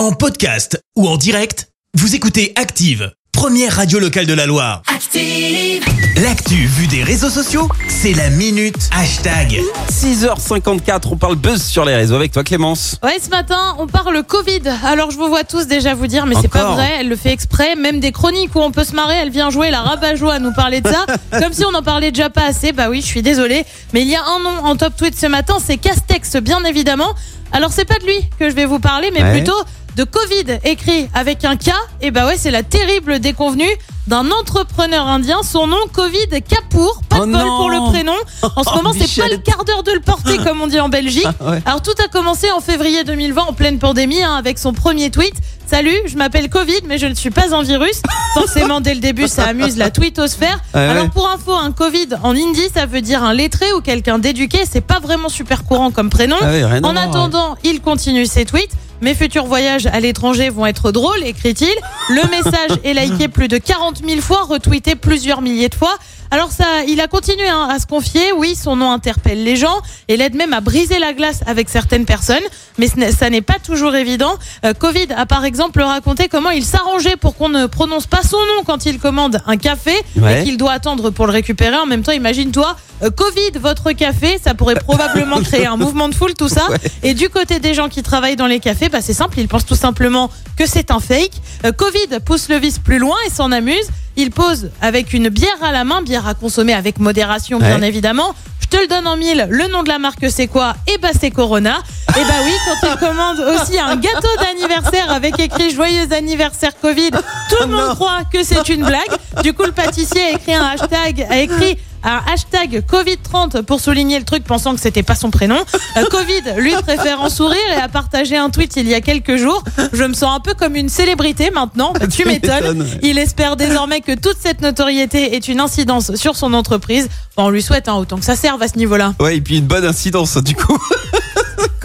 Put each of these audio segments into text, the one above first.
En podcast ou en direct, vous écoutez Active, première radio locale de la Loire. Active. L'actu vue des réseaux sociaux, c'est la minute hashtag. 6h54, on parle buzz sur les réseaux avec toi Clémence. Ouais, ce matin, on parle Covid. Alors, je vous vois tous déjà vous dire, mais c'est pas Encore vrai, elle le fait exprès. Même des chroniques où on peut se marrer, elle vient jouer la rabat-joie à nous parler de ça. comme si on en parlait déjà pas assez. Bah oui, je suis désolée. Mais il y a un nom en top tweet ce matin, c'est Castex, bien évidemment. Alors, c'est pas de lui que je vais vous parler, mais Ouais. plutôt de Covid, écrit avec un K. Et bah ouais, c'est la terrible déconvenue d'un entrepreneur indien. Son nom, Covid Kapoor. Pas Oh de bol non. pour le prénom. En ce Oh, moment, c'est pas le quart d'heure de le porter, comme on dit en Belgique. ouais. Alors tout a commencé en février 2020 en pleine pandémie hein, avec son premier tweet. Salut, je m'appelle Covid mais je ne suis pas un virus. Forcément dès le début ça amuse la tweetosphère. Ouais, Alors ouais. pour info, un Covid en hindi ça veut dire un lettré ou quelqu'un d'éduqué. C'est pas vraiment super courant comme prénom. Ah en attendant, il continue ses tweets. Mes futurs voyages à l'étranger vont être drôles, écrit-il. Le message est liké plus de 40 000 fois, retweeté plusieurs milliers de fois. Alors ça, il a continué hein, à se confier. Oui, son nom interpelle les gens et l'aide même à briser la glace avec certaines personnes. Mais ça n'est pas toujours évident. Euh, Covid a par exemple raconté comment il s'arrangeait pour qu'on ne prononce pas son nom quand il commande un café Ouais. et qu'il doit attendre pour le récupérer. En même temps, imagine-toi, euh, Covid, votre café, ça pourrait probablement créer un mouvement de foule, tout ça. Ouais. Et du côté des gens qui travaillent dans les cafés, bah c'est simple, ils pensent tout simplement que c'est un fake. Euh, Covid pousse le vice plus loin et s'en amuse. Il pose avec une bière à la main, bière à consommer avec modération, bien évidemment. Je te le donne en mille, le nom de la marque c'est quoi? Eh bah c'est Corona. Et bah oui, quand il commande aussi un gâteau d'anniversaire avec écrit joyeux anniversaire Covid, tout le monde croit que c'est une blague. Du coup, le pâtissier a écrit un hashtag, a écrit un hashtag Covid30 pour souligner le truc pensant que c'était pas son prénom. Euh, Covid, lui préfère en sourire et a partagé un tweet il y a quelques jours. Je me sens un peu comme une célébrité maintenant. Tu Tu m'étonnes. Il espère désormais que toute cette notoriété est une incidence sur son entreprise. On lui souhaite hein, autant que ça serve à ce niveau-là. Ouais, et puis une bonne incidence du coup.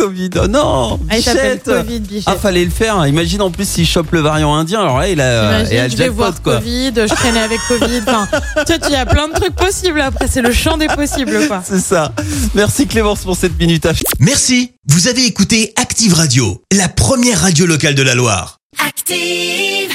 Covid, oh non Ah, il s'appelle Bichette. Covid, Bichette. Ah, fallait le faire. Imagine en plus s'il chope le variant indien. Alors là, il a, Imagine, il a le je vais jackpot, voir quoi. Covid, je traînais avec Covid. Enfin, tu vois, il y a plein de trucs possibles après. C'est le champ des possibles, quoi. C'est ça. Merci Clémence pour cette minute. Merci, vous avez écouté Active Radio, la première radio locale de la Loire. Active.